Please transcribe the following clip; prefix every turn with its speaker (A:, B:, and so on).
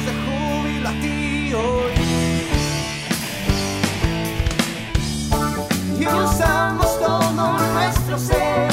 A: gritos de júbilo a ti hoy. Y usamos todo nuestro ser